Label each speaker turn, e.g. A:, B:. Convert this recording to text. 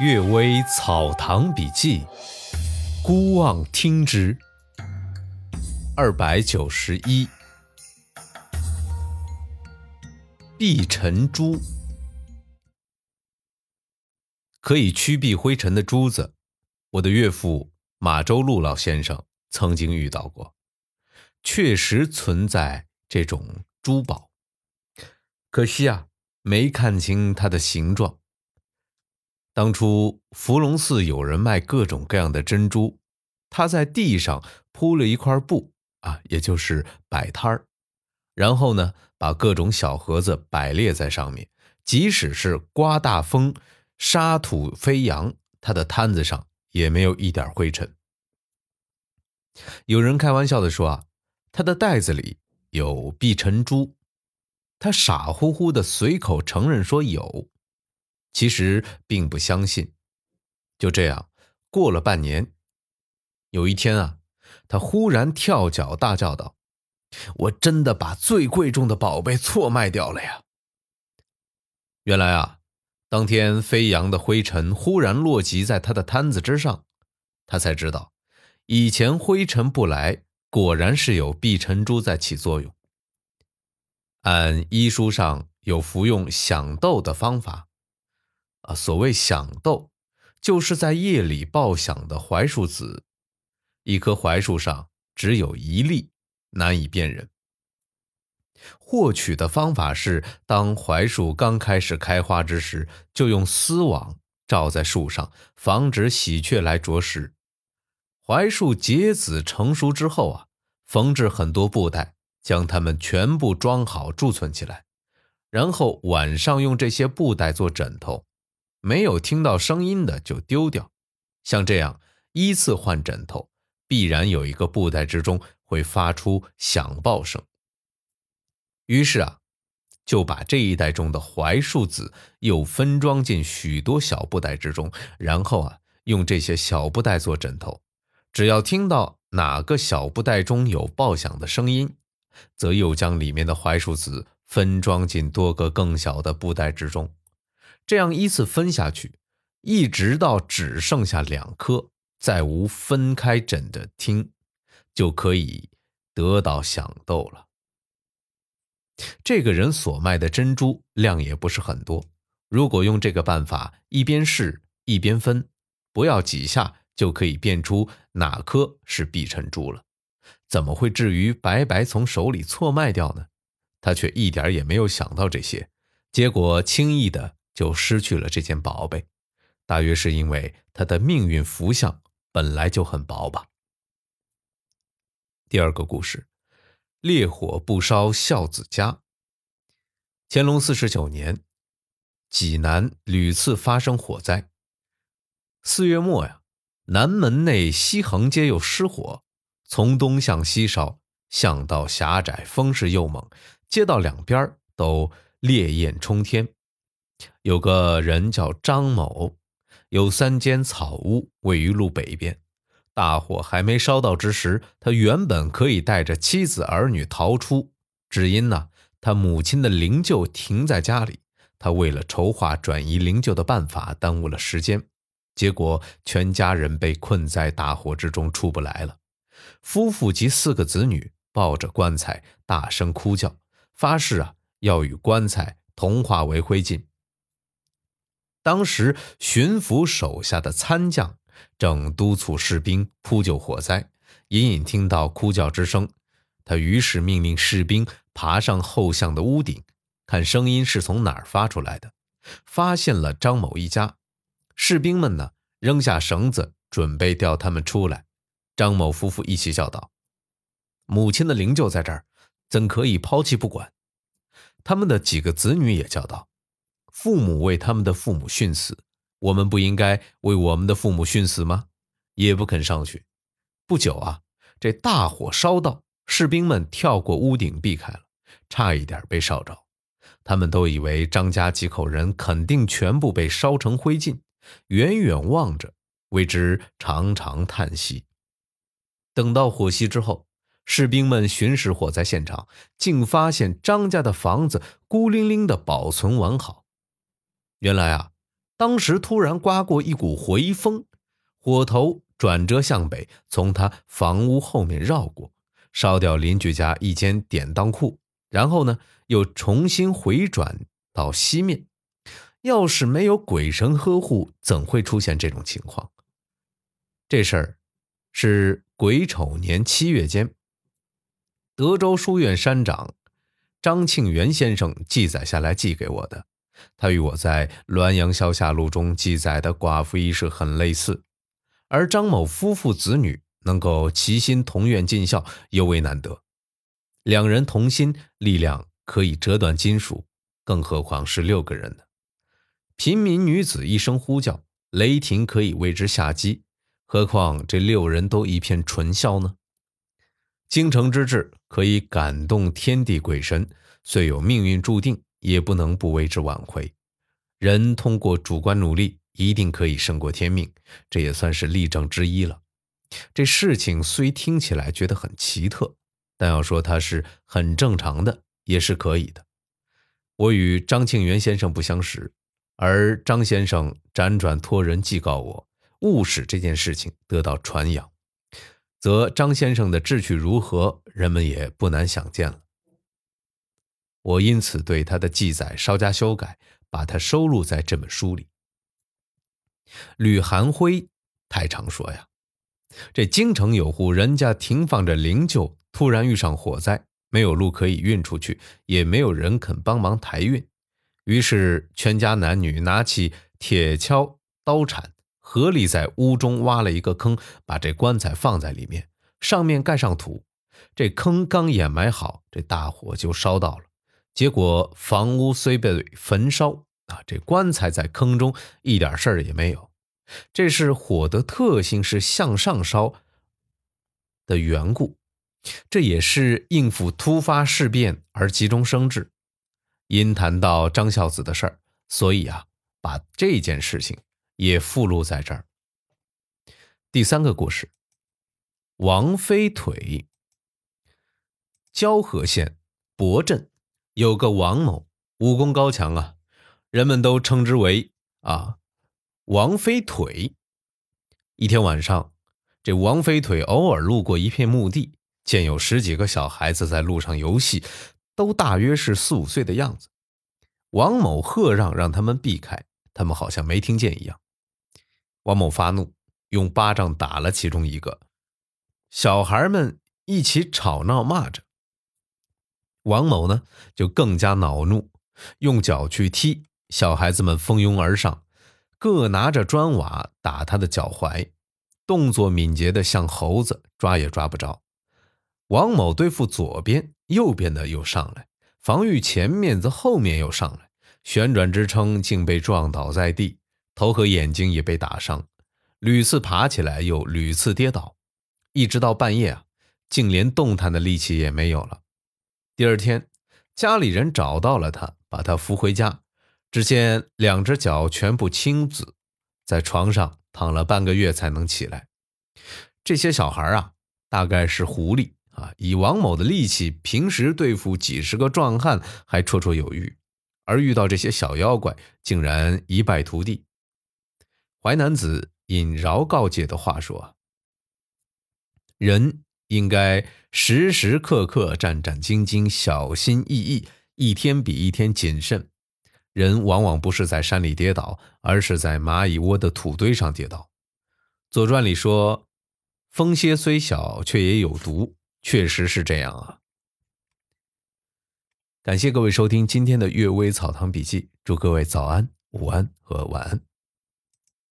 A: 《岳微草堂笔记》，孤望听之。二百九十一，碧尘珠，可以驱避灰尘的珠子，我的岳父马周禄老先生曾经遇到过，确实存在这种珠宝，可惜啊，没看清它的形状。当初伏龙寺有人卖各种各样的珍珠，他在地上铺了一块布啊，也就是摆摊儿，然后呢，把各种小盒子摆列在上面，即使是刮大风、沙土飞扬，他的摊子上也没有一点灰尘。有人开玩笑的说啊，他的袋子里有碧尘珠，他傻乎乎的随口承认说有。其实并不相信，就这样过了半年。有一天啊，他忽然跳脚大叫道：“我真的把最贵重的宝贝错卖掉了呀！”原来啊，当天飞扬的灰尘忽然落及在他的摊子之上，他才知道，以前灰尘不来，果然是有碧尘珠在起作用。按医书上有服用响豆的方法。啊，所谓响豆，就是在夜里爆响的槐树籽。一棵槐树上只有一粒，难以辨认。获取的方法是，当槐树刚开始开花之时，就用丝网罩在树上，防止喜鹊来啄食。槐树结籽成熟之后啊，缝制很多布袋，将它们全部装好贮存起来，然后晚上用这些布袋做枕头。没有听到声音的就丢掉，像这样依次换枕头，必然有一个布袋之中会发出响爆声。于是啊，就把这一袋中的槐树籽又分装进许多小布袋之中，然后啊，用这些小布袋做枕头。只要听到哪个小布袋中有爆响的声音，则又将里面的槐树籽分装进多个更小的布袋之中。这样依次分下去，一直到只剩下两颗，再无分开枕的听，就可以得到响豆了。这个人所卖的珍珠量也不是很多，如果用这个办法一边试一边分，不要几下就可以辨出哪颗是碧晨珠了。怎么会至于白白从手里错卖掉呢？他却一点也没有想到这些，结果轻易的。就失去了这件宝贝，大约是因为他的命运福相本来就很薄吧。第二个故事，烈火不烧孝子家。乾隆四十九年，济南屡次发生火灾。四月末呀，南门内西横街又失火，从东向西烧，巷道狭窄，风势又猛，街道两边都烈焰冲天。有个人叫张某，有三间草屋位于路北边。大火还没烧到之时，他原本可以带着妻子儿女逃出，只因呢，他母亲的灵柩停在家里，他为了筹划转移灵柩的办法，耽误了时间，结果全家人被困在大火之中出不来了。夫妇及四个子女抱着棺材大声哭叫，发誓啊，要与棺材同化为灰烬。当时巡抚手下的参将正督促士兵扑救火灾，隐隐听到哭叫之声。他于是命令士兵爬上后巷的屋顶，看声音是从哪儿发出来的。发现了张某一家，士兵们呢扔下绳子，准备吊他们出来。张某夫妇一起叫道：“母亲的灵柩在这儿，怎可以抛弃不管？”他们的几个子女也叫道。父母为他们的父母殉死，我们不应该为我们的父母殉死吗？也不肯上去。不久啊，这大火烧到，士兵们跳过屋顶避开了，差一点被烧着。他们都以为张家几口人肯定全部被烧成灰烬，远远望着，为之长长叹息。等到火熄之后，士兵们巡视火灾现场，竟发现张家的房子孤零零的保存完好。原来啊，当时突然刮过一股回风，火头转折向北，从他房屋后面绕过，烧掉邻居家一间典当库，然后呢，又重新回转到西面。要是没有鬼神呵护，怎会出现这种情况？这事儿是癸丑年七月间，德州书院山长张庆元先生记载下来寄给我的。他与我在《滦阳消夏录》中记载的寡妇一事很类似，而张某夫妇子女能够齐心同愿尽孝，尤为难得。两人同心，力量可以折断金属，更何况是六个人呢？平民女子一声呼叫，雷霆可以为之下击，何况这六人都一片纯孝呢？京城之志可以感动天地鬼神，虽有命运注定。也不能不为之挽回。人通过主观努力，一定可以胜过天命，这也算是例证之一了。这事情虽听起来觉得很奇特，但要说它是很正常的，也是可以的。我与张庆元先生不相识，而张先生辗转托人寄告我，误使这件事情得到传扬，则张先生的志趣如何，人们也不难想见了。我因此对他的记载稍加修改，把它收录在这本书里。吕寒辉太常说呀，这京城有户人家停放着灵柩，突然遇上火灾，没有路可以运出去，也没有人肯帮忙抬运，于是全家男女拿起铁锹、刀铲，合力在屋中挖了一个坑，把这棺材放在里面，上面盖上土。这坑刚掩埋好，这大火就烧到了。结果房屋虽被焚烧啊，这棺材在坑中一点事儿也没有。这是火的特性是向上烧的缘故，这也是应付突发事变而急中生智。因谈到张孝子的事儿，所以啊，把这件事情也附录在这儿。第三个故事，王飞腿，交河县博镇。有个王某武功高强啊，人们都称之为啊王飞腿。一天晚上，这王飞腿偶尔路过一片墓地，见有十几个小孩子在路上游戏，都大约是四五岁的样子。王某喝让让他们避开，他们好像没听见一样。王某发怒，用巴掌打了其中一个，小孩们一起吵闹骂着。王某呢，就更加恼怒，用脚去踢小孩子们，蜂拥而上，各拿着砖瓦打他的脚踝，动作敏捷的像猴子，抓也抓不着。王某对付左边、右边的又上来，防御前面则后面又上来，旋转支撑竟被撞倒在地，头和眼睛也被打伤，屡次爬起来又屡次跌倒，一直到半夜啊，竟连动弹的力气也没有了。第二天，家里人找到了他，把他扶回家。只见两只脚全部青紫，在床上躺了半个月才能起来。这些小孩啊，大概是狐狸啊。以王某的力气，平时对付几十个壮汉还绰绰有余，而遇到这些小妖怪，竟然一败涂地。淮南子引饶告诫的话说：“人。”应该时时刻刻战战兢兢、小心翼翼，一天比一天谨慎。人往往不是在山里跌倒，而是在蚂蚁窝的土堆上跌倒。《左传》里说：“风蝎虽小，却也有毒。”确实是这样啊。感谢各位收听今天的《阅微草堂笔记》，祝各位早安、午安和晚安。